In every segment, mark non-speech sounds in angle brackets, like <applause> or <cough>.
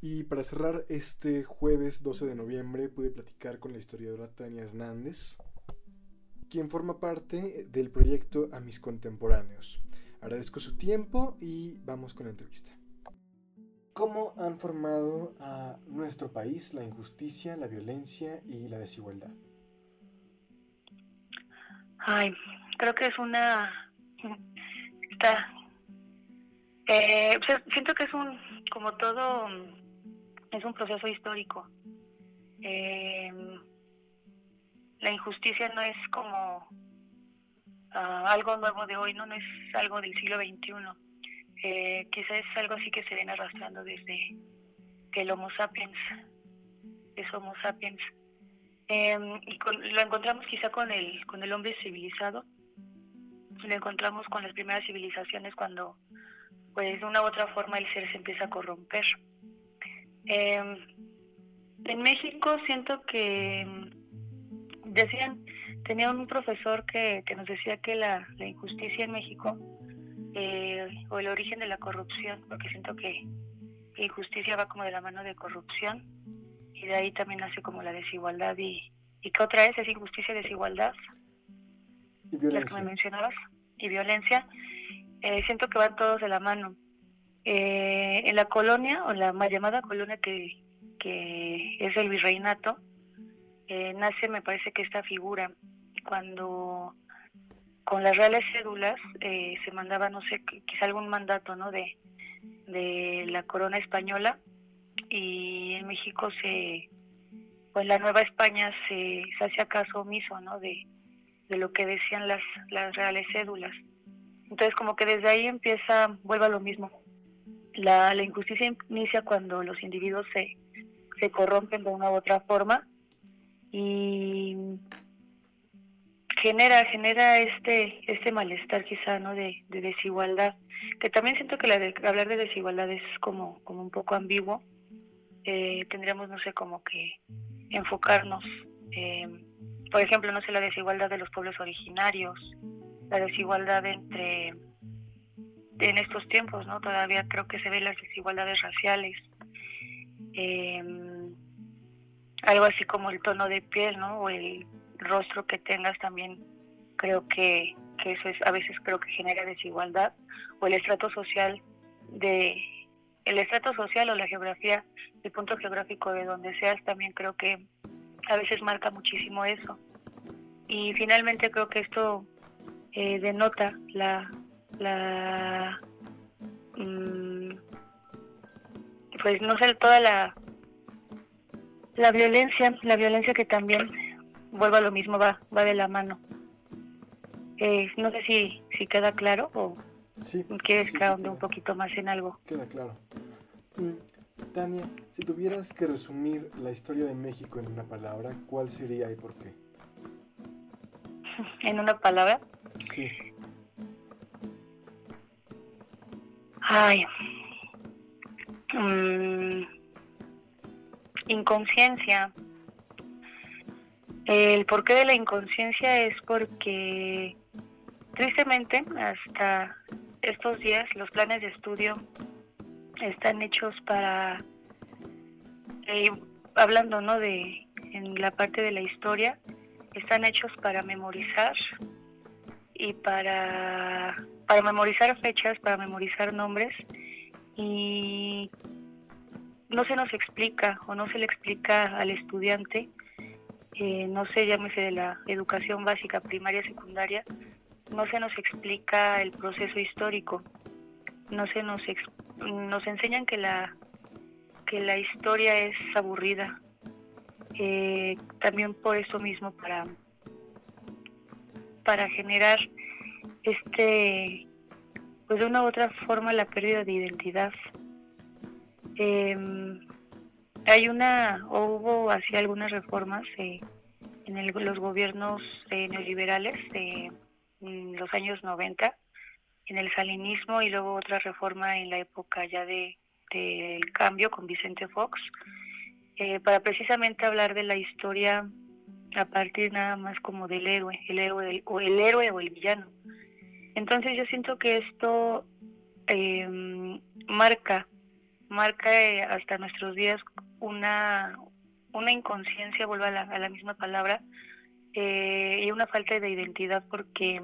Y para cerrar, este jueves 12 de noviembre pude platicar con la historiadora Tania Hernández, quien forma parte del proyecto A mis contemporáneos. Agradezco su tiempo y vamos con la entrevista. ¿Cómo han formado a nuestro país la injusticia, la violencia y la desigualdad? Ay, creo que es una... Está... Eh, siento que es un, como todo, es un proceso histórico. Eh, la injusticia no es como ah, algo nuevo de hoy, no, no es algo del siglo XXI eh, quizás es algo así que se viene arrastrando desde que el Homo sapiens es Homo sapiens. Em, y lo encontramos quizá con el, con el hombre civilizado, lo encontramos con las primeras civilizaciones cuando pues de una u otra forma el ser se empieza a corromper. Em, en México siento que decían, tenía un profesor que, que nos decía que la, la injusticia en México eh, o el origen de la corrupción, porque siento que injusticia va como de la mano de corrupción y de ahí también nace como la desigualdad y, y ¿qué otra es? Es injusticia y desigualdad. Y violencia. que me mencionabas. Y violencia. Eh, siento que van todos de la mano. Eh, en la colonia, o la mal llamada colonia que, que es el virreinato, nace me parece que esta figura cuando con las reales cédulas eh, se mandaba, no sé, quizá algún mandato, ¿no? De, de la corona española y en México se, pues la Nueva España se, se hacía caso omiso, ¿no? De, de lo que decían las, las reales cédulas. Entonces como que desde ahí empieza, vuelve a lo mismo. La, la injusticia inicia cuando los individuos se, se corrompen de una u otra forma y genera genera este este malestar quizá no de, desigualdad que también siento que la de, hablar de desigualdad es como como un poco ambiguo. Eh, tendríamos no sé como que enfocarnos eh, por ejemplo no sé la desigualdad de los pueblos originarios la desigualdad entre en estos tiempos no todavía creo que se ven las desigualdades raciales eh, algo así como el tono de piel no o el rostro que tengas también creo que, eso es a veces creo que genera desigualdad o el estrato social de el estrato social o la geografía el punto geográfico de donde seas también creo que a veces marca muchísimo eso. Y finalmente creo que esto eh, denota la la mm, pues no sé toda la la violencia la violencia que también vuelvo a lo mismo, va, va de la mano. Eh, no sé si, si queda claro o quieres que un poquito más en algo. Queda claro. Mm, Tania, si tuvieras que resumir la historia de México en una palabra, ¿cuál sería y por qué? <laughs> ¿En una palabra? Sí. Ay. Mm, inconsciencia. El porqué de la inconsciencia es porque tristemente hasta estos días los planes de estudio están hechos para eh, hablando no de en la parte de la historia están hechos para memorizar y para para memorizar fechas para memorizar nombres y no se nos explica o no se le explica al estudiante eh, no sé, llámese de la educación básica, primaria, secundaria, no se nos explica el proceso histórico, no se nos nos enseñan que la que la historia es aburrida, eh, también por eso mismo para para generar este pues de una u otra forma la pérdida de identidad. Em, hay una, o hubo así algunas reformas eh, en los gobiernos eh, neoliberales de los años 90, en el salinismo y luego otra reforma en la época ya de cambio con Vicente Fox, eh, para precisamente hablar de la historia a partir nada más como del héroe, el héroe o el héroe o el villano. Entonces yo siento que esto em, marca marca eh, hasta nuestros días una, una inconsciencia, vuelvo a la, misma palabra, eh, y una falta de identidad porque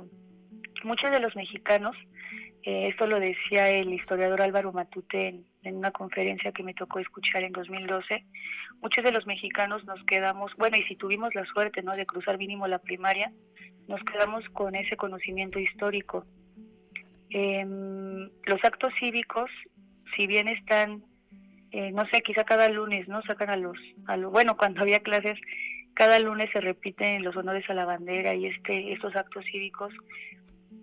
muchos de los mexicanos, eh, esto lo decía el historiador Álvaro Matute en, en, una conferencia que me tocó escuchar en 2012, muchos de los mexicanos nos quedamos, bueno, y si tuvimos la suerte ¿no? de cruzar mínimo la primaria, nos quedamos con ese conocimiento histórico. Em, los actos cívicos, si bien están, eh, no sé, quizá cada lunes, ¿no? Sacan a los, a los, bueno, <laughs> cuando había clases, cada lunes se repiten los honores a la bandera y este, estos actos cívicos,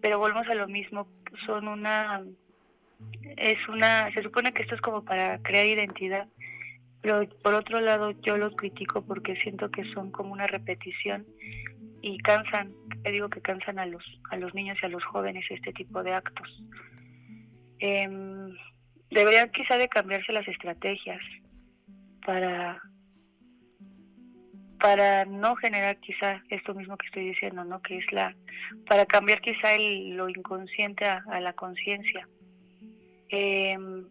pero volvemos a lo mismo, son una, es una, se supone que esto es como para crear identidad, pero por otro lado yo los critico porque siento que son como una repetición y cansan, te digo que cansan a los, a los niños y a los jóvenes este tipo de actos. Eh, deberían quizá de cambiarse las estrategias para para no generar quizá esto mismo que estoy diciendo, ¿no? Que es la para cambiar quizá el, lo inconsciente a, la conciencia. Em,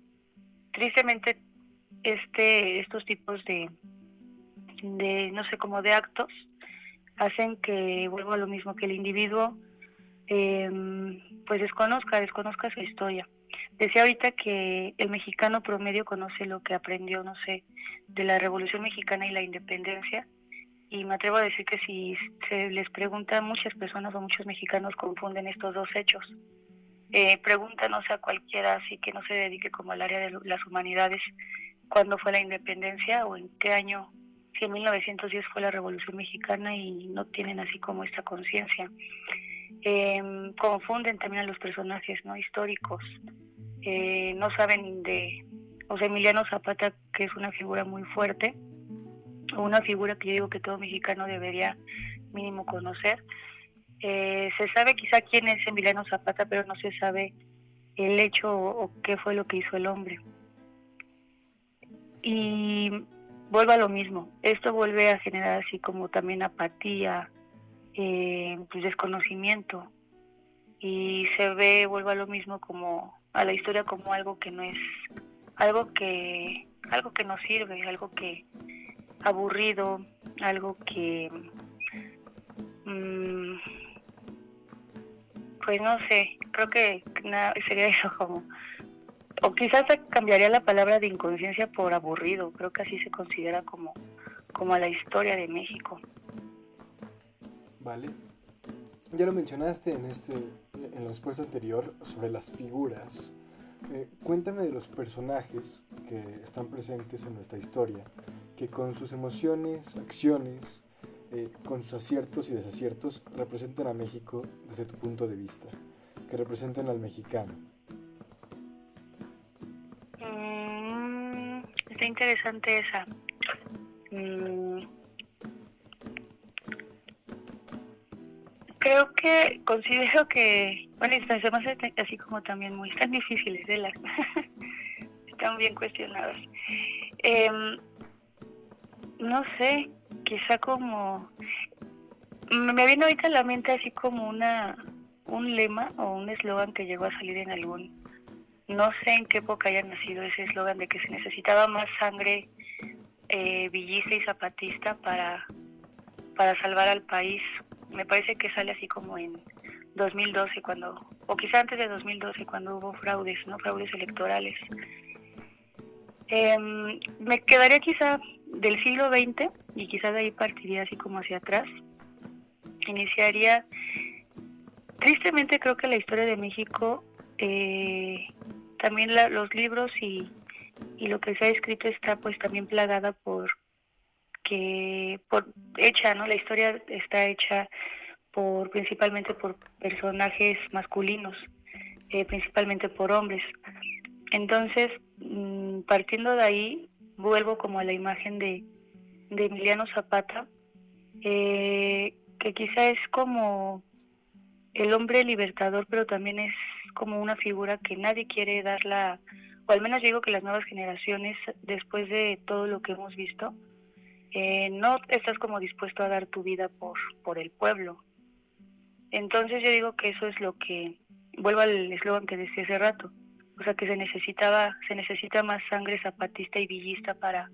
tristemente este estos tipos de de no sé como de actos hacen que vuelva a lo mismo que el individuo em, pues desconozca desconozca su historia Decía ahorita que el mexicano promedio conoce lo que aprendió, no sé, de la Revolución Mexicana y la independencia. Y me atrevo a decir que si se les pregunta, muchas personas o muchos mexicanos confunden estos dos hechos. Eh, pregúntanos a cualquiera así que no se dedique como al área de las humanidades cuándo fue la independencia o en qué año, si en 1910 fue la Revolución Mexicana y no tienen así como esta conciencia. Eh, confunden también a los personajes no históricos eh, no saben de José Emiliano Zapata, que es una figura muy fuerte, o una figura que yo digo que todo mexicano debería mínimo conocer. Eh, se sabe quizá quién es Emiliano Zapata, pero no se sabe el hecho o, qué fue lo que hizo el hombre. Y vuelvo a lo mismo, esto vuelve a generar así como también apatía, eh, pues desconocimiento, y se ve, vuelvo a lo mismo como a la historia como algo que no es algo que algo que no sirve algo que aburrido algo que mm, pues no sé creo que nada, sería <laughs> eso como o quizás cambiaría la palabra de inconsciencia por aburrido creo que así se considera como como la historia de México vale ya lo mencionaste en este en la respuesta anterior sobre las figuras. Eh, cuéntame de los personajes que están presentes en nuestra historia, que con sus emociones, acciones, eh, con sus aciertos y desaciertos representan a México desde tu punto de vista, que representan al mexicano. Interesante esa. Mm, creo que considero que, bueno, estas temas así como también muy tan difíciles de las <laughs> están bien cuestionados. Em, no sé, quizá como me viene ahorita a la mente así como una un lema o un eslogan que llegó a salir en algún no sé en qué época haya nacido ese eslogan de que se necesitaba más sangre eh, villista y zapatista para para salvar al país. Me parece que sale así como en 2012 cuando o quizá antes de 2012 cuando hubo fraudes no fraudes electorales. Em, me quedaría quizá del siglo XX y quizá de ahí partiría así como hacia atrás. Iniciaría tristemente creo que la historia de México eh, también los libros y, y lo que se ha escrito está pues también plagada por que por hecha, ¿no? La historia está hecha por principalmente por personajes masculinos, eh, principalmente por hombres. Entonces, mm, partiendo de ahí, vuelvo como a la imagen de, de Emiliano Zapata, eh, que quizá es como el hombre libertador, pero también es como una figura que nadie quiere darla, o al menos digo que las nuevas generaciones, después de todo lo que hemos visto, eh, no estás como dispuesto a dar tu vida por, por el pueblo. Entonces yo digo que eso es lo que, vuelvo al eslogan que decía hace rato, o sea que se necesitaba, se necesita más sangre zapatista y villista para,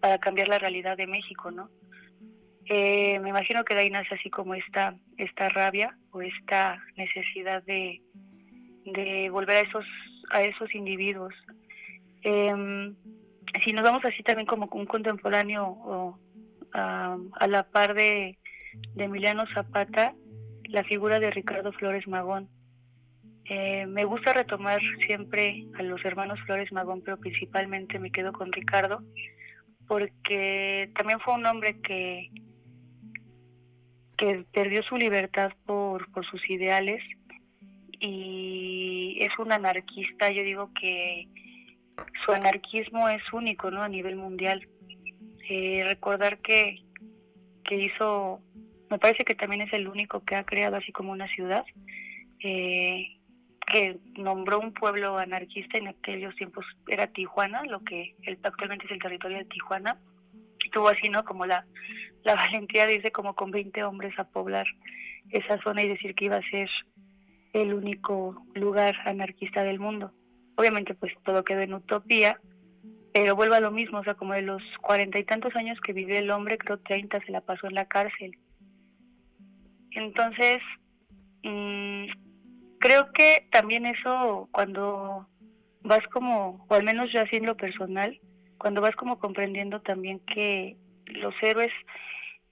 para cambiar la realidad de México, ¿no? Eh, me imagino que de ahí nace así como esta, esta rabia o esta necesidad de, de volver a esos, a esos individuos. Em, si nos vamos así también como un contemporáneo o, a la par de, de Emiliano Zapata, la figura de Ricardo Flores Magón. Eh, me gusta retomar siempre a los hermanos Flores Magón, pero principalmente me quedo con Ricardo, porque también fue un hombre que, que perdió su libertad por, por sus ideales y es un anarquista, yo digo que su anarquismo es único ¿no? a nivel mundial. Eh, recordar que, que hizo, me parece que también es el único que ha creado así como una ciudad, eh, que nombró un pueblo anarquista en aquellos tiempos era Tijuana, lo que actualmente es el territorio de Tijuana. Tuvo así, ¿no? Como la, la <laughs> valentía dice como con 20 hombres a poblar esa zona y decir que iba a ser el único lugar anarquista del mundo. Obviamente pues todo quedó en utopía, pero vuelvo a lo mismo, o sea, como de los cuarenta y tantos años que vivió el hombre, creo treinta se la pasó en la cárcel. Entonces, mmm, creo que también eso cuando vas como, o al menos yo haciendo personal, cuando vas como comprendiendo también que los héroes,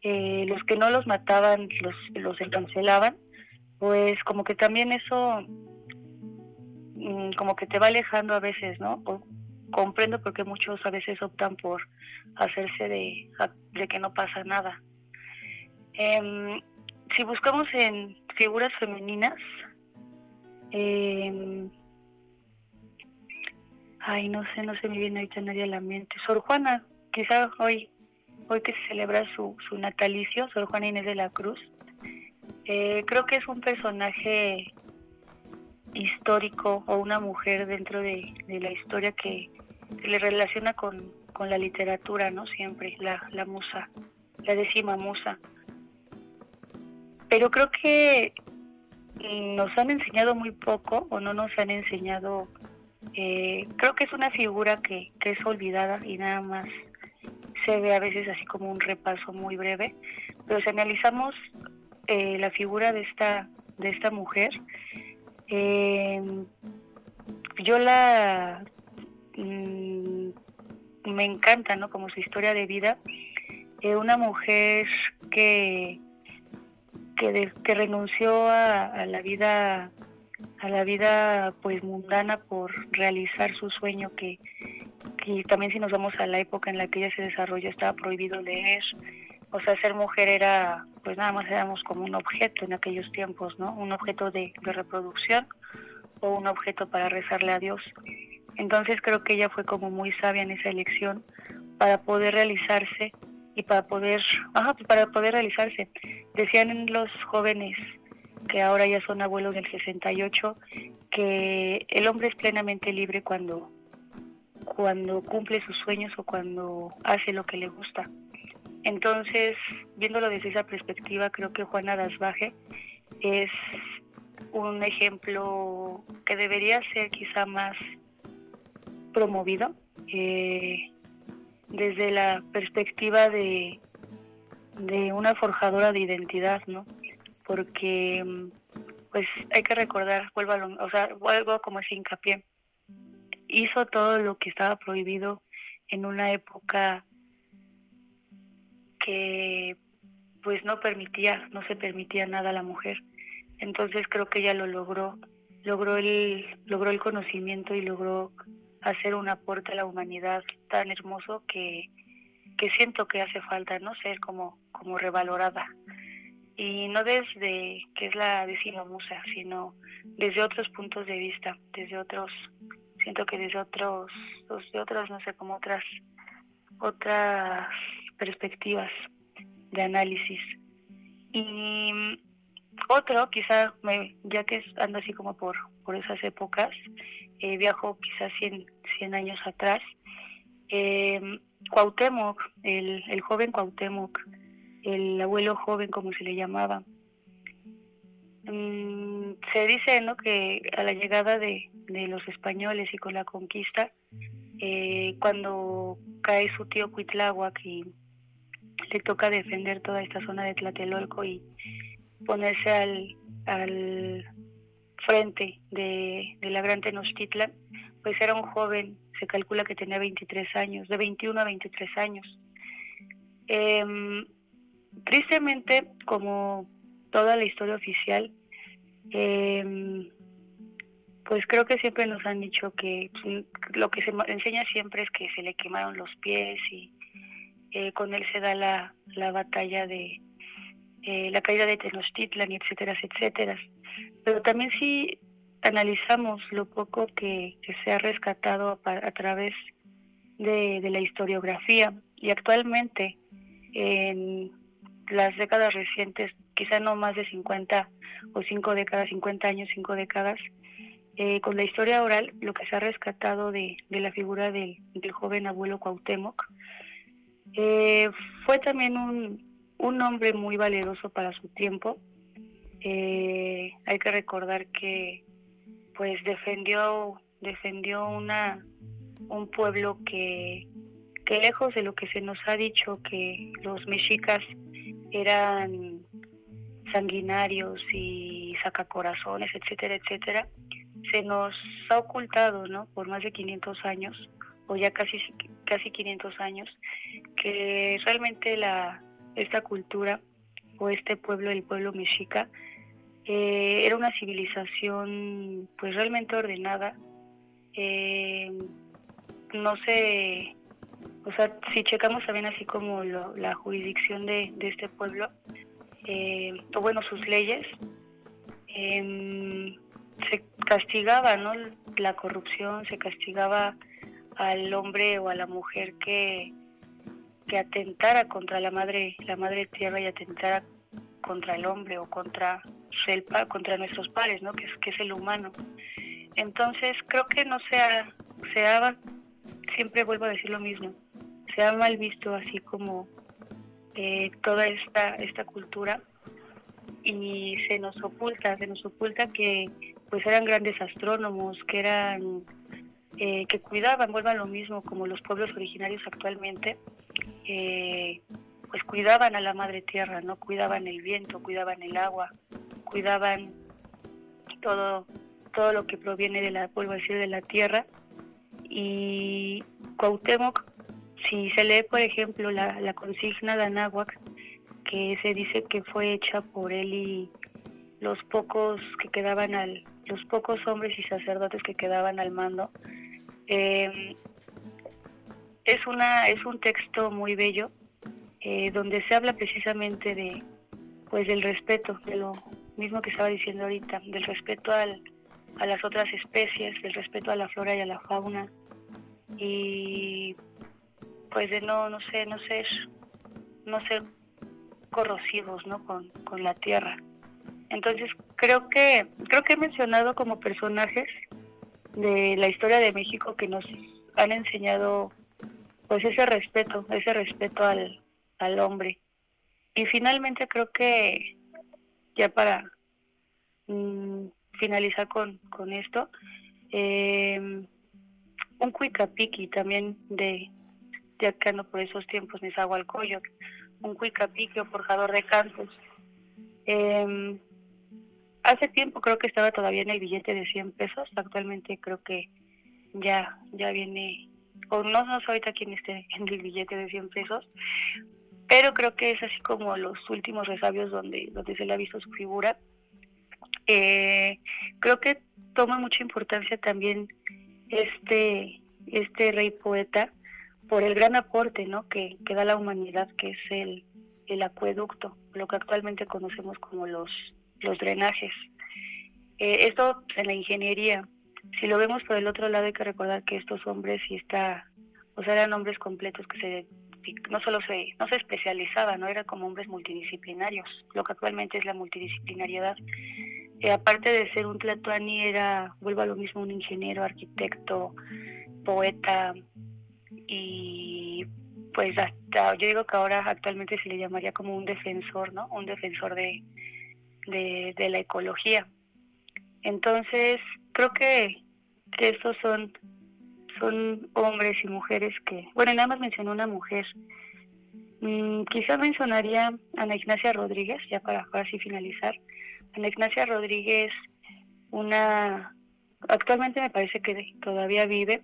eh, los que no los mataban, los, los encancelaban, pues como que también eso mm, como que te va alejando a veces, ¿no? comprendo porque muchos a veces optan por hacerse de, de que no pasa nada. Eh, si buscamos en figuras femeninas, eh, ay, no sé, no se me viene ahorita nadie a la mente. Sor Juana, quizá hoy, hoy que se celebra su, su natalicio, Sor Juana Inés de la Cruz. Eh, creo que es un personaje histórico o una mujer dentro de, la historia que se le relaciona con, con, la literatura, ¿no? Siempre, la, la musa, la décima musa. Pero creo que nos han enseñado muy poco o no nos han enseñado, eh, creo que es una figura que, que es olvidada y nada más se ve a veces así como un repaso muy breve, pero si analizamos eh, la figura de esta, de esta mujer, eh, yo la mm, me encanta, ¿no? Como su historia de vida, una mujer que que, renunció a, la vida a la vida pues mundana por realizar su sueño que, también si nos vamos a la época en la que ella se desarrolló estaba prohibido leer o sea ser mujer era pues nada más éramos como un objeto en aquellos tiempos no un objeto de, reproducción o un objeto para rezarle a Dios entonces creo que ella fue como muy sabia en esa elección para poder realizarse y para poder, ajá, pues para poder realizarse. Decían los jóvenes que ahora ya son abuelos del 68 que el hombre es plenamente libre cuando cuando cumple sus sueños o cuando hace lo que le gusta. Entonces, viéndolo desde esa perspectiva, creo que Juana Dasbaje es un ejemplo que debería ser quizá más promovido. Eh, desde la perspectiva de, de una forjadora de identidad, ¿no? Porque pues hay que recordar, vuelvo a o sea, vuelvo como ese hincapié, hizo todo lo que estaba prohibido en una época que pues no permitía, no se permitía nada a la mujer. Entonces creo que ella lo logró, logró el, logró el conocimiento y logró hacer un aporte a la humanidad tan hermoso que, que siento que hace falta, ¿no? Ser como, como revalorada. Y no desde que es la décima musa, sino desde otros puntos de vista, desde otros, siento que desde otros, desde otros, no sé, como otras, otras perspectivas de análisis. Y otro, quizá, me, ya que ando así como por, por esas épocas, eh, viajo quizás 100, 100 años atrás. Eh, Cuauhtémoc, el, el joven Cuauhtémoc, el abuelo joven como se le llamaba, mm, se dice ¿no? que a la llegada de, los españoles y con la conquista, eh, cuando cae su tío Cuitláhuac y le toca defender toda esta zona de Tlatelolco y ponerse al, al frente de, la Gran Tenochtitlan, pues era un joven, se calcula que tenía 23 años, de 21 a 23 años. Em, tristemente, como toda la historia oficial, em, pues creo que siempre nos han dicho que lo que se enseña siempre es que se le quemaron los pies y eh, con él se da la, la batalla de eh, la caída de Tenochtitlan, etcétera, etcétera. Pero también si analizamos lo poco que, se ha rescatado a, través de, de, la historiografía y actualmente en las décadas recientes, quizá no más de 50 o 5 décadas, 50 años, 5 décadas, eh, con la historia oral, lo que se ha rescatado de, de la figura del, del, joven abuelo Cuauhtémoc, eh, fue también un, un hombre muy valeroso para su tiempo. Eh, hay que recordar que pues defendió defendió una un pueblo que que lejos de lo que se nos ha dicho que los mexicas eran sanguinarios y sacacorazones, etcétera, etcétera, se nos ha ocultado, ¿no? Por más de 500 años o ya casi casi 500 años que realmente la esta cultura o este pueblo, el pueblo mexica, eh, era una civilización pues realmente ordenada. Eh, no sé, o sea, si checamos también así como la jurisdicción de, este pueblo, eh, o bueno, sus leyes, em, se castigaba, ¿no? La corrupción, se castigaba al hombre o a la mujer que, que atentara contra la madre, la madre tierra y atentara contra el hombre o contra el, contra nuestros pares, ¿no? Que es, que es el humano. Entonces creo que no se ha, se ha, siempre vuelvo a decir lo mismo, se ha mal visto así como eh, toda esta, esta cultura y se nos oculta, se nos oculta que pues eran grandes astrónomos, que eran, eh, que cuidaban, vuelvan lo mismo como los pueblos originarios actualmente, eh, pues cuidaban a la madre tierra, ¿no? Cuidaban el viento, cuidaban el agua, cuidaban todo, todo lo que proviene de la, vuelvo de la tierra. Y Cuauhtémoc, si se lee, por ejemplo, la, la consigna de Anáhuac, que se dice que fue hecha por él y los pocos que quedaban al, los pocos hombres y sacerdotes que quedaban al mando, eh, es, una, es un texto muy bello eh, donde se habla precisamente de pues del respeto, de lo mismo que estaba diciendo ahorita, del respeto al, a las otras especies, del respeto a la flora y a la fauna. Y pues de no no sé no ser no ser corrosivos no con, con la tierra. Entonces creo que creo que he mencionado como personajes de la historia de México que nos han enseñado pues ese respeto, ese respeto al, al hombre. Y finalmente creo que ya para mm, finalizar con, con esto, eh, un cuicapiqui también de, de acá no por esos tiempos, Nezahualcóyotl, un cuicapiqui o forjador de cantos. Eh, hace tiempo creo que estaba todavía en el billete de 100 pesos, actualmente creo que ya, ya viene o no, no sé ahorita quién esté en el billete de 100 pesos, pero creo que es así como los últimos resabios donde, donde se le ha visto su figura. Eh, creo que toma mucha importancia también este, este rey poeta por el gran aporte ¿no? que, que da la humanidad, que es el, el acueducto, lo que actualmente conocemos como los, los drenajes. Eh, esto en la ingeniería, si lo vemos por el otro lado hay que recordar que estos hombres y está, o sea, eran hombres completos que se no solo se no se especializaban, no eran como hombres multidisciplinarios, lo que actualmente es la multidisciplinariedad. Eh, aparte de ser un tlatoani era, vuelvo a lo mismo, un ingeniero, arquitecto, poeta y pues hasta yo digo que ahora actualmente se le llamaría como un defensor, ¿no? Un defensor de de, la ecología. Entonces, creo que, que estos son, son hombres y mujeres que, bueno, nada más mencionó una mujer. Mm, quizá mencionaría a Ana Ignacia Rodríguez, ya para así finalizar. Ana Ignacia Rodríguez, una, actualmente me parece que todavía vive,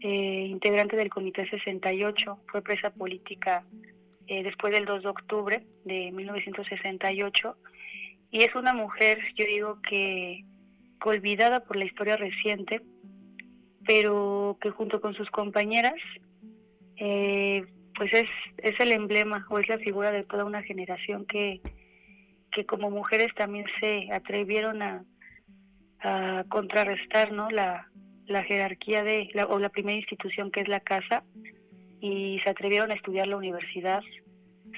eh, integrante del Comité 68, fue presa política eh, después del 2 de octubre de 1968, y es una mujer, yo digo que olvidada por la historia reciente, pero que junto con sus compañeras, eh, pues es, es el emblema o es la figura de toda una generación que, que como mujeres también se atrevieron a, a contrarrestar ¿no? la, la jerarquía de, la, o la primera institución que es la casa, y se atrevieron a estudiar la universidad,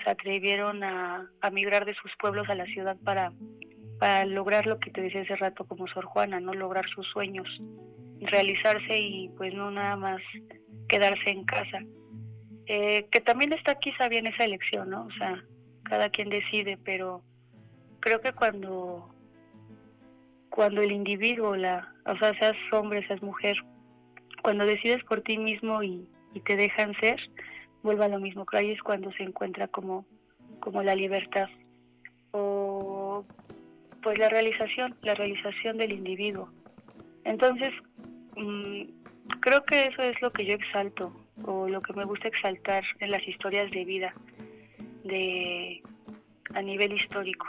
se atrevieron a, migrar de sus pueblos a la ciudad para lograr lo que te decía hace rato como Sor Juana, no lograr sus sueños, realizarse y pues no nada más quedarse en casa. Eh, que también está quizá bien esa elección, ¿no? O sea, cada quien decide, pero creo que cuando cuando el individuo, la, o sea, seas hombre, seas mujer, cuando decides por ti mismo y te dejan ser, vuelve a lo mismo. Ahí es cuando se encuentra como, como la libertad. O pues la realización, la realización del individuo. Entonces, mm, creo que eso es lo que yo exalto o lo que me gusta exaltar en las historias de vida de a nivel histórico.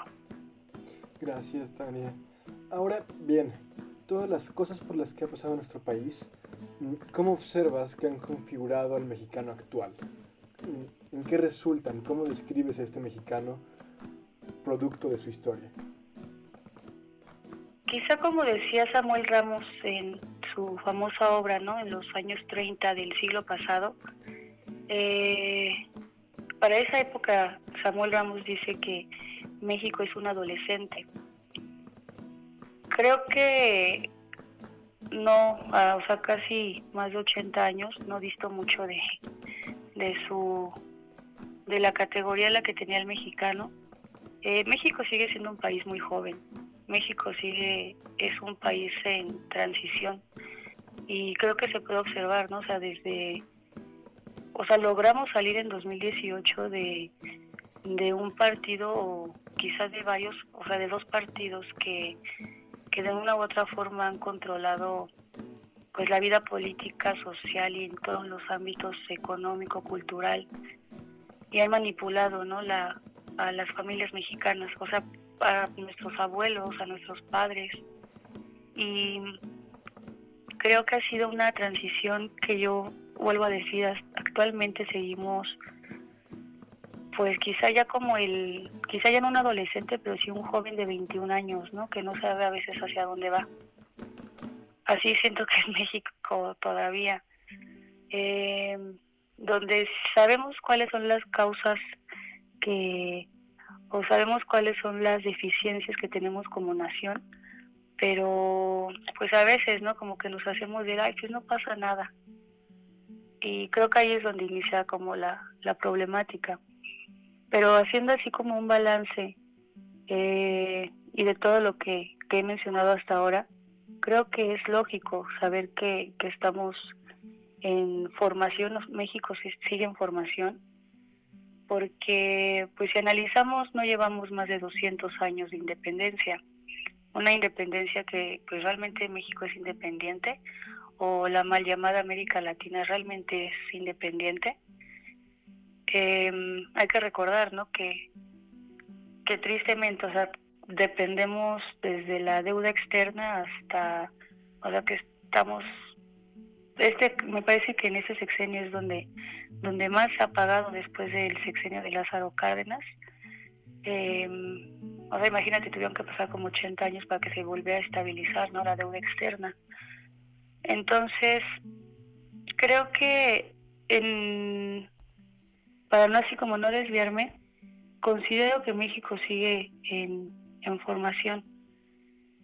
Gracias, Tania. Ahora, bien, todas las cosas por las que ha pasado nuestro país, mm, ¿cómo observas que han configurado al mexicano actual? ¿En qué resultan? ¿Cómo describes a este mexicano producto de su historia? Quizá como decía Samuel Ramos en su famosa obra, ¿no? En los años 30 del siglo pasado, eh, para esa época Samuel Ramos dice que México es un adolescente. Creo que no, o sea, casi más de 80 años, no visto mucho de, de su de la categoría la que tenía el mexicano. Eh, México sigue siendo un país muy joven, México sigue, es un país en transición y creo que se puede observar, ¿no? O sea, desde, o sea, logramos salir en 2018 de, de un partido o quizás de varios, o sea, de dos partidos que, que de una u otra forma han controlado pues la vida política, social y en todos los ámbitos económico, cultural y han manipulado, ¿no? La, a las familias mexicanas, o sea, a nuestros abuelos, a nuestros padres. Y creo que ha sido una transición que yo vuelvo a decir, actualmente seguimos, pues quizá ya como el, quizá ya no un adolescente, pero sí un joven de 21 años, ¿no? Que no sabe a veces hacia dónde va. Así siento que en México todavía, eh, donde sabemos cuáles son las causas que o sabemos cuáles son las deficiencias que tenemos como nación, pero pues a veces, ¿no? Como que nos hacemos de, ay, pues no pasa nada. Y creo que ahí es donde inicia como la, la problemática. Pero haciendo así como un balance eh, y de todo lo que, he mencionado hasta ahora, creo que es lógico saber que, que estamos en formación, México sigue en formación, porque pues si analizamos no llevamos más de 200 años de independencia, una independencia que pues realmente México es independiente o la mal llamada América Latina realmente es independiente. Em, hay que recordar, ¿no? Que, que tristemente, o sea, dependemos desde la deuda externa hasta, o sea, que estamos, este, me parece que en ese sexenio es donde donde más se ha pagado después del sexenio de Lázaro Cárdenas. Eh, o sea, imagínate, tuvieron que pasar como 80 años para que se volviera a estabilizar ¿no? la deuda externa. Entonces, creo que en, para no así como no desviarme, considero que México sigue en, en formación.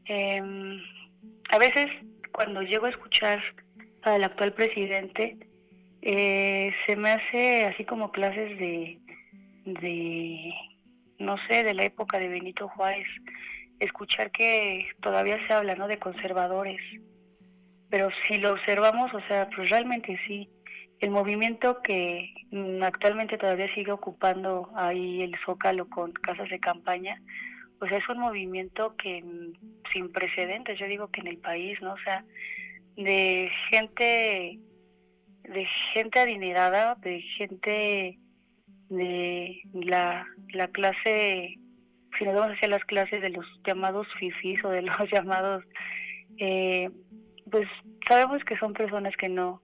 Em, a veces cuando llego a escuchar al actual presidente, eh, se me hace así como clases de, de, no sé, de la época de Benito Juárez, escuchar que todavía se habla, ¿no? De conservadores. Pero si lo observamos, o sea, pues realmente sí. El movimiento que actualmente todavía sigue ocupando ahí el Zócalo con casas de campaña, pues es un movimiento que sin precedentes, yo digo que en el país, ¿no? O sea, de gente de gente adinerada, de gente de la, la clase, si nos vamos hacia las clases de los llamados fifis o de los <laughs> llamados, eh, pues sabemos que son personas que no,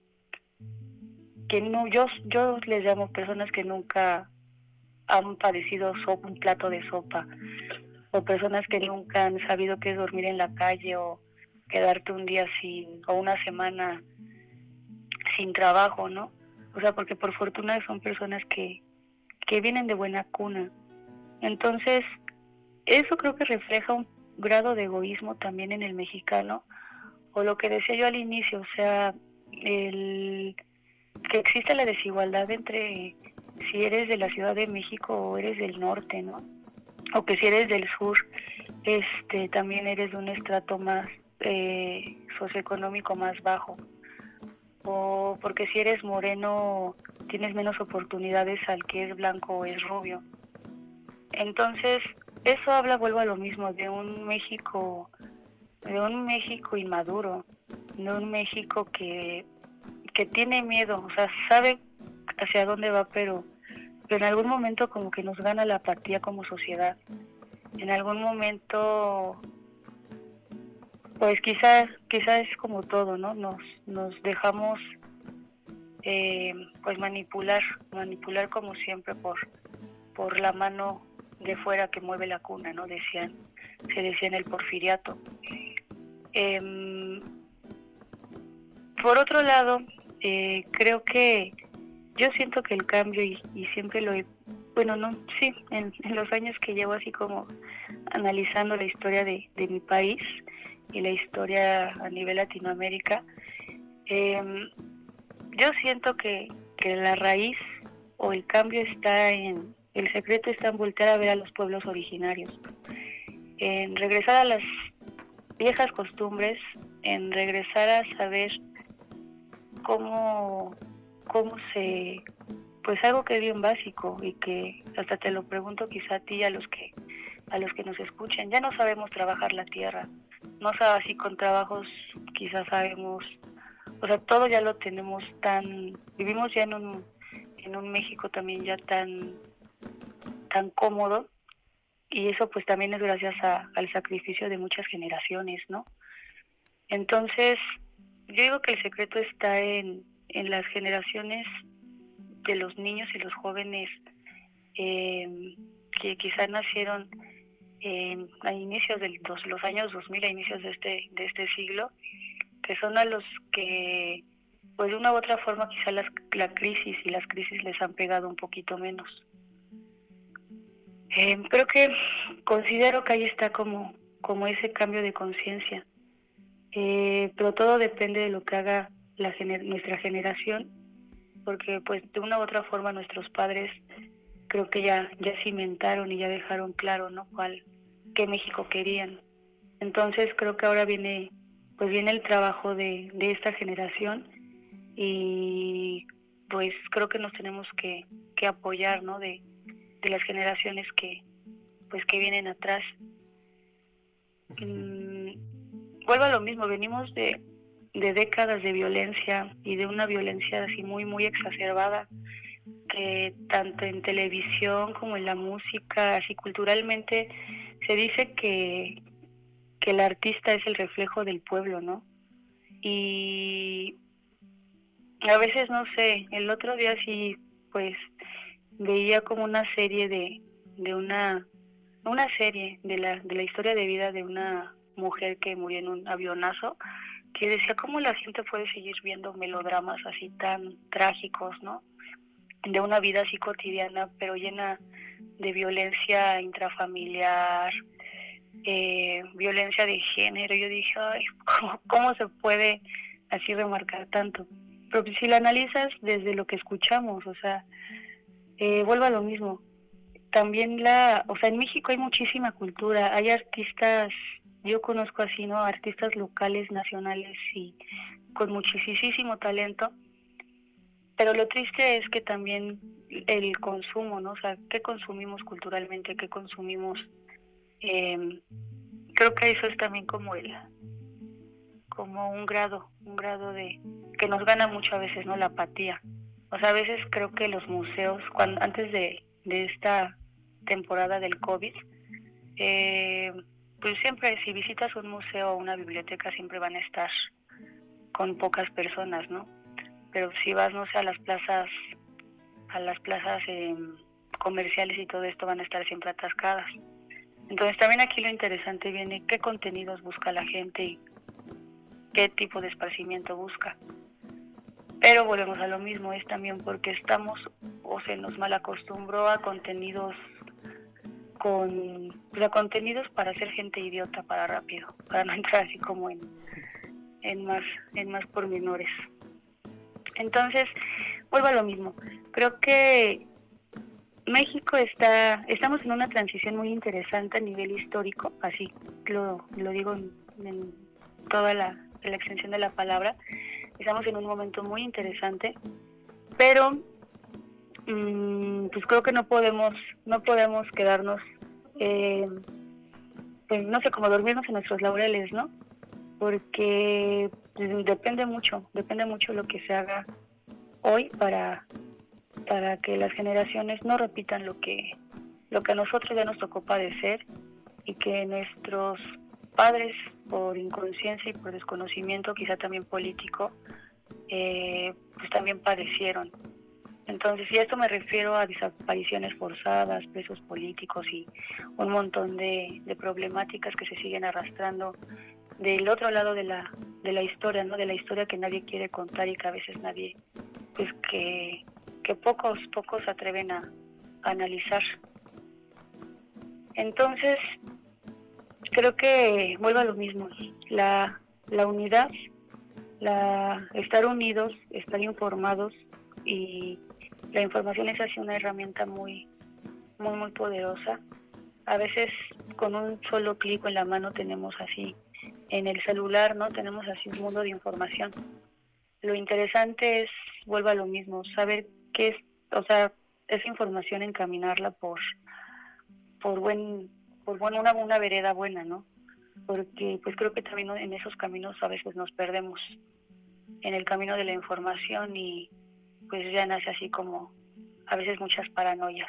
que no, yo, yo les llamo personas que nunca han padecido sopa, un plato de sopa, o personas que nunca han sabido qué es dormir en la calle o quedarte un día sin, o una semana sin trabajo, ¿no? O sea, porque por fortuna son personas que, que vienen de buena cuna. Entonces, eso creo que refleja un grado de egoísmo también en el mexicano, o lo que decía yo al inicio, o sea, el que existe la desigualdad entre si eres de la Ciudad de México o eres del norte, ¿no? O que si eres del sur, este, también eres de un estrato más eh, socioeconómico más bajo o porque si eres moreno tienes menos oportunidades al que es blanco o es rubio. Entonces, eso habla, vuelvo a lo mismo, de un México, de un México inmaduro, de un México que, que tiene miedo, o sea, sabe hacia dónde va, pero, pero en algún momento como que nos gana la apatía como sociedad. En algún momento pues quizás quizás es como todo, ¿no? Nos nos dejamos eh, pues manipular, manipular como siempre por por la mano de fuera que mueve la cuna, ¿no? Decían, se decía en el porfiriato. Em, por otro lado, eh, creo que yo siento que el cambio, y, siempre lo he, bueno, no, sí, en, los años que llevo así como analizando la historia de, de mi país, y la historia a nivel Latinoamérica, em, yo siento que, que la raíz o el cambio está en, el secreto está en voltear a ver a los pueblos originarios, en regresar a las viejas costumbres, en regresar a saber cómo, cómo se, pues algo que es bien básico y que hasta te lo pregunto quizá a ti a los que, a los que nos escuchen, ya no sabemos trabajar la tierra, no sé si con trabajos quizás sabemos, o sea, todo ya lo tenemos tan, vivimos ya en un, en un México también ya tan, tan cómodo y eso pues también es gracias al sacrificio de muchas generaciones, ¿no? Entonces, yo digo que el secreto está en, en las generaciones de los niños y los jóvenes eh, que quizás nacieron a inicios de los, años 2000, a inicios de este, de este siglo, que son a los que, pues de una u otra forma, quizá las, la crisis y las crisis les han pegado un poquito menos. Eh, creo que considero que ahí está como, como ese cambio de conciencia, eh, pero todo depende de lo que haga la nuestra generación, porque pues de una u otra forma nuestros padres creo que ya ya cimentaron y ya dejaron claro no cuál qué México querían. Entonces creo que ahora viene pues viene el trabajo de, de esta generación y pues creo que nos tenemos que, que apoyar no de, de, las que pues que vienen atrás. Mm, vuelvo a lo mismo venimos de, de décadas de violencia y de una violencia así muy muy exacerbada que tanto en televisión como en la música, así culturalmente, se dice que, que el artista es el reflejo del pueblo, ¿no? Y a veces, no sé, el otro día sí, pues, veía como una serie de, de una, una serie de la, de la historia de vida de una mujer que murió en un avionazo, que decía cómo la gente puede seguir viendo melodramas así tan trágicos, ¿no? de una vida así cotidiana, pero llena de violencia intrafamiliar, eh, violencia de género. Yo dije, ay, ¿cómo, se puede así remarcar tanto? Pero si lo analizas desde lo que escuchamos, o sea, eh, vuelvo a lo mismo. también la, o sea, en México hay muchísima cultura, hay artistas, yo conozco así, ¿no? Artistas locales, nacionales y con muchísimo talento, pero lo triste es que también el consumo, ¿no? O sea, ¿qué consumimos culturalmente? ¿Qué consumimos? Eh, creo que eso es también como el como un grado, un grado de que nos gana mucho a veces, ¿no? La apatía. O sea, a veces creo que los museos, cuando antes de, de esta temporada del COVID, eh, pues siempre si visitas un museo o una biblioteca siempre van a estar con pocas personas, ¿no? Pero si vas, no sé, a las plazas, a las plazas eh, comerciales y todo esto van a estar siempre atascadas. Entonces también aquí lo interesante viene qué contenidos busca la gente y qué tipo de esparcimiento busca. Pero volvemos a lo mismo, es también porque estamos o se nos mal acostumbró a contenidos con contenidos para ser gente idiota para rápido, para no entrar así como en, en más en más pormenores. Entonces, vuelvo a lo mismo. Creo que México está, estamos en una transición muy interesante a nivel histórico, así lo, lo digo en, toda la, extensión de la palabra. Estamos en un momento muy interesante, pero pues creo que no podemos, no podemos quedarnos, eh, pues, no sé, como dormirnos en nuestros laureles, ¿no? Porque pues, depende mucho, depende mucho lo que se haga hoy para para que las generaciones no repitan lo que, lo que a nosotros ya nos tocó padecer y que nuestros padres, por inconsciencia y por desconocimiento, quizá también político, eh, pues también padecieron. Entonces, y a esto me refiero a desapariciones forzadas, presos políticos y un montón de, de, problemáticas que se siguen arrastrando del otro lado de la, de la historia, ¿no? De la historia que nadie quiere contar y que a veces nadie, pues que que pocos, pocos atreven a, analizar. Entonces, creo que vuelvo a lo mismo, la, la unidad, la, estar unidos, estar informados y la información es así una herramienta muy, muy, muy poderosa. A veces con un solo clic en la mano tenemos así, en el celular, ¿no? Tenemos así un mundo de información. Lo interesante es, vuelvo a lo mismo, saber que es, o sea, esa información encaminarla por, por buen, por bueno, una, una vereda buena, ¿no? Porque pues creo que también en esos caminos a veces nos perdemos en el camino de la información y pues ya nace así como a veces muchas paranoias.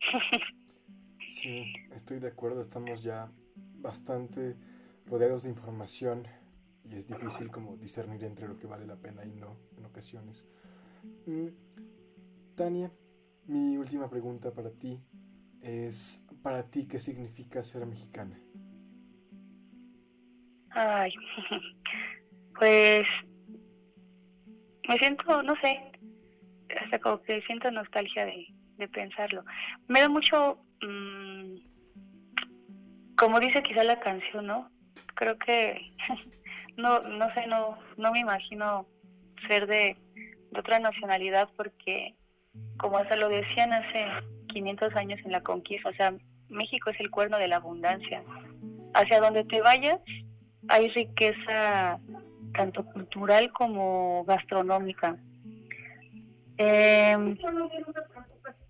<laughs> sí, estoy de acuerdo, estamos ya bastante rodeados de información y es difícil como discernir entre lo que vale la pena y no en ocasiones. Mm, Tania, mi última pregunta para ti es, ¿para ti qué significa ser mexicana? Ay, <laughs> pues me siento, no sé, hasta como que siento nostalgia de, pensarlo. Me da mucho, mm, como dice quizá la canción, ¿no? Creo que, <laughs> no, no sé, no, no me imagino ser de otra nacionalidad porque como hasta lo decían hace 500 años en la conquista, o sea, México es el cuerno de la abundancia. Hacia donde te vayas hay riqueza tanto cultural como gastronómica. Eh,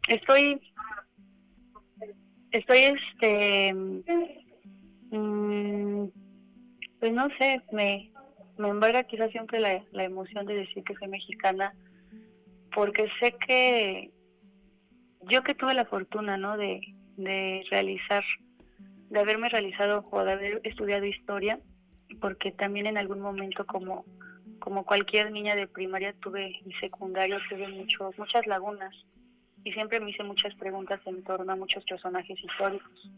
estoy, estoy, este, mm, pues no sé, me, me embarga quizás siempre la, la emoción de decir que soy mexicana porque sé que yo que tuve la fortuna, ¿no? De, de realizar, de haberme realizado o de haber estudiado historia, porque también en algún momento como, como cualquier niña de primaria tuve y secundario tuve muchos, muchas lagunas y siempre me hice muchas preguntas en torno a muchos personajes históricos.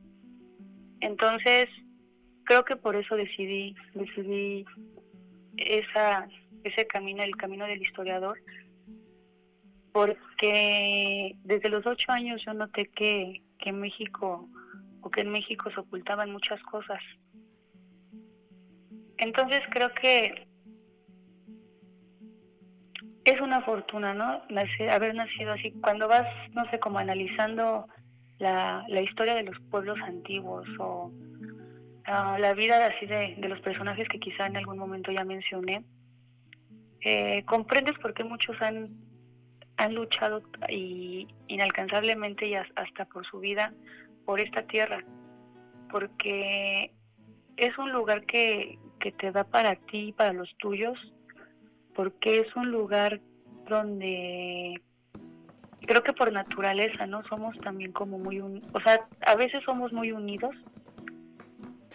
Entonces, creo que por eso decidí, decidí esa, ese camino, el camino del historiador, porque desde los ocho años yo noté que, que México o que en México se ocultaban muchas cosas. Entonces creo que es una fortuna, ¿no? haber nacido así. Cuando vas, no sé, como analizando la, la historia de los pueblos antiguos o ah, la vida así de, de, los personajes que quizá en algún momento ya mencioné, eh, comprendes por qué muchos han, han luchado y inalcanzablemente y hasta por su vida por esta tierra, porque es un lugar que, que te da para ti y para los tuyos, porque es un lugar donde creo que por naturaleza, ¿no? Somos también como muy, un, o sea, a veces somos muy unidos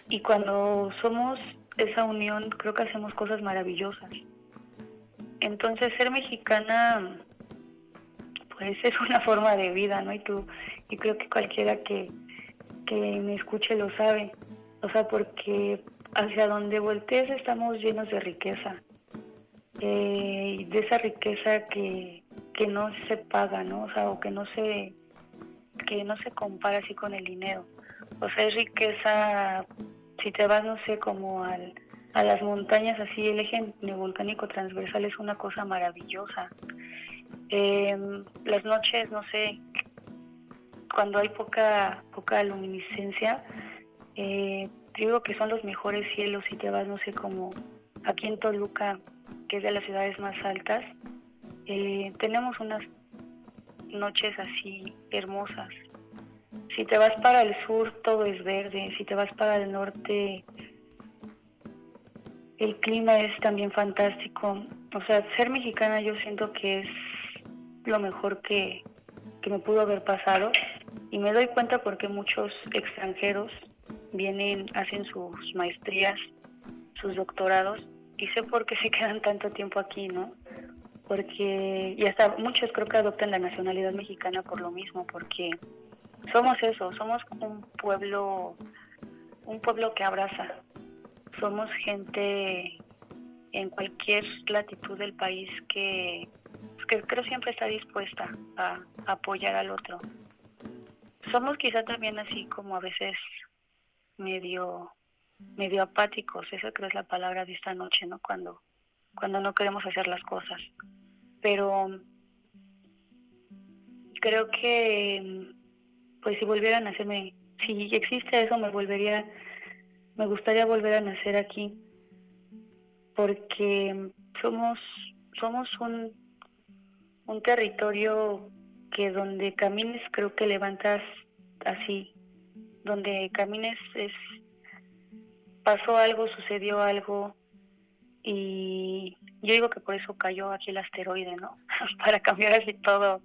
y cuando somos esa unión creo que hacemos cosas maravillosas. Entonces ser mexicana pues <laughs> es una forma de vida, ¿no? Y tú, y creo que cualquiera que, que me escuche lo sabe. O sea, porque hacia donde voltees estamos llenos de riqueza. Eh, de esa riqueza que, que no se paga, ¿no? O sea, o que no se que no se compara así con el dinero. O sea, es riqueza, si te vas, no sé, como al, a las montañas, así el eje volcánico transversal es una cosa maravillosa. Eh, las noches, no sé, cuando hay poca, poca luminiscencia, eh, digo que son los mejores cielos si te vas, no sé, como aquí en Toluca, que es de las ciudades más altas, eh, tenemos unas noches así hermosas. Si te vas para el sur todo es verde, si te vas para el norte el clima es también fantástico. O sea, ser mexicana yo siento que es lo mejor que, que me pudo haber pasado y me doy cuenta porque muchos extranjeros vienen, hacen sus maestrías, sus doctorados y sé por qué <laughs> se quedan tanto tiempo aquí, ¿no? porque y hasta muchos creo que adoptan la nacionalidad mexicana por lo mismo, porque somos eso, somos un pueblo, un pueblo que abraza, somos gente en cualquier latitud del país que, que creo siempre está dispuesta a, a apoyar al otro. Somos quizá también así como a veces medio medio apáticos, esa creo es la palabra de esta noche, ¿no? Cuando cuando no queremos hacer las cosas pero creo que pues si volviera a nacerme, si existe eso me volvería, me gustaría volver a nacer aquí, porque somos, somos un, un territorio que donde camines creo que levantas así, donde camines es pasó algo, sucedió algo y yo digo que por eso cayó aquí el asteroide, ¿no? <laughs> Para cambiar así todo,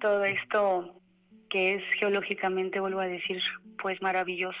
todo esto que es geológicamente, vuelvo a decir, pues maravilloso.